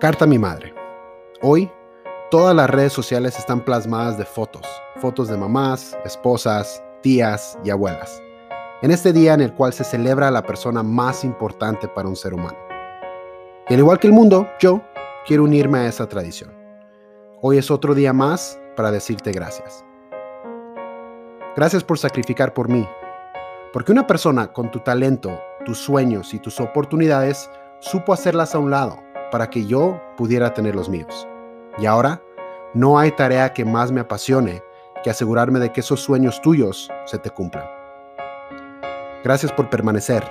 Carta a mi madre. Hoy, todas las redes sociales están plasmadas de fotos, fotos de mamás, esposas, tías y abuelas, en este día en el cual se celebra a la persona más importante para un ser humano. Y al igual que el mundo, yo quiero unirme a esa tradición. Hoy es otro día más para decirte gracias. Gracias por sacrificar por mí, porque una persona con tu talento, tus sueños y tus oportunidades supo hacerlas a un lado para que yo pudiera tener los míos. Y ahora, no hay tarea que más me apasione que asegurarme de que esos sueños tuyos se te cumplan. Gracias por permanecer,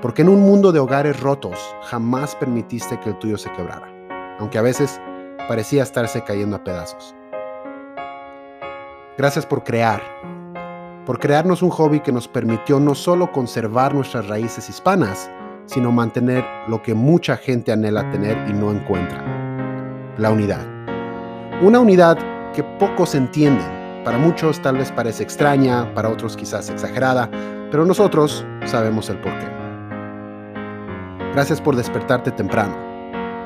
porque en un mundo de hogares rotos jamás permitiste que el tuyo se quebrara, aunque a veces parecía estarse cayendo a pedazos. Gracias por crear, por crearnos un hobby que nos permitió no solo conservar nuestras raíces hispanas, sino mantener lo que mucha gente anhela tener y no encuentra, la unidad. Una unidad que pocos entienden. Para muchos tal vez parece extraña, para otros quizás exagerada, pero nosotros sabemos el porqué. Gracias por despertarte temprano,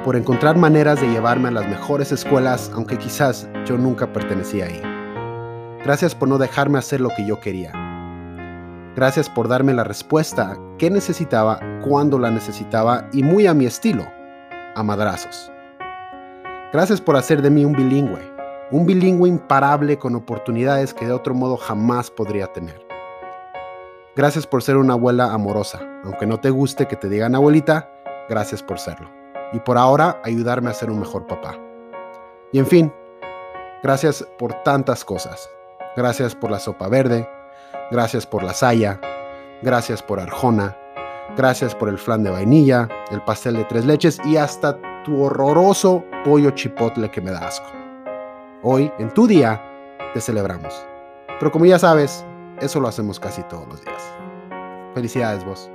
por encontrar maneras de llevarme a las mejores escuelas, aunque quizás yo nunca pertenecía ahí. Gracias por no dejarme hacer lo que yo quería, Gracias por darme la respuesta que necesitaba cuando la necesitaba y muy a mi estilo, a madrazos. Gracias por hacer de mí un bilingüe, un bilingüe imparable con oportunidades que de otro modo jamás podría tener. Gracias por ser una abuela amorosa, aunque no te guste que te digan abuelita, gracias por serlo. Y por ahora ayudarme a ser un mejor papá. Y en fin, gracias por tantas cosas. Gracias por la sopa verde, Gracias por la saya. Gracias por Arjona. Gracias por el flan de vainilla, el pastel de tres leches y hasta tu horroroso pollo chipotle que me da asco. Hoy, en tu día, te celebramos. Pero como ya sabes, eso lo hacemos casi todos los días. Felicidades vos.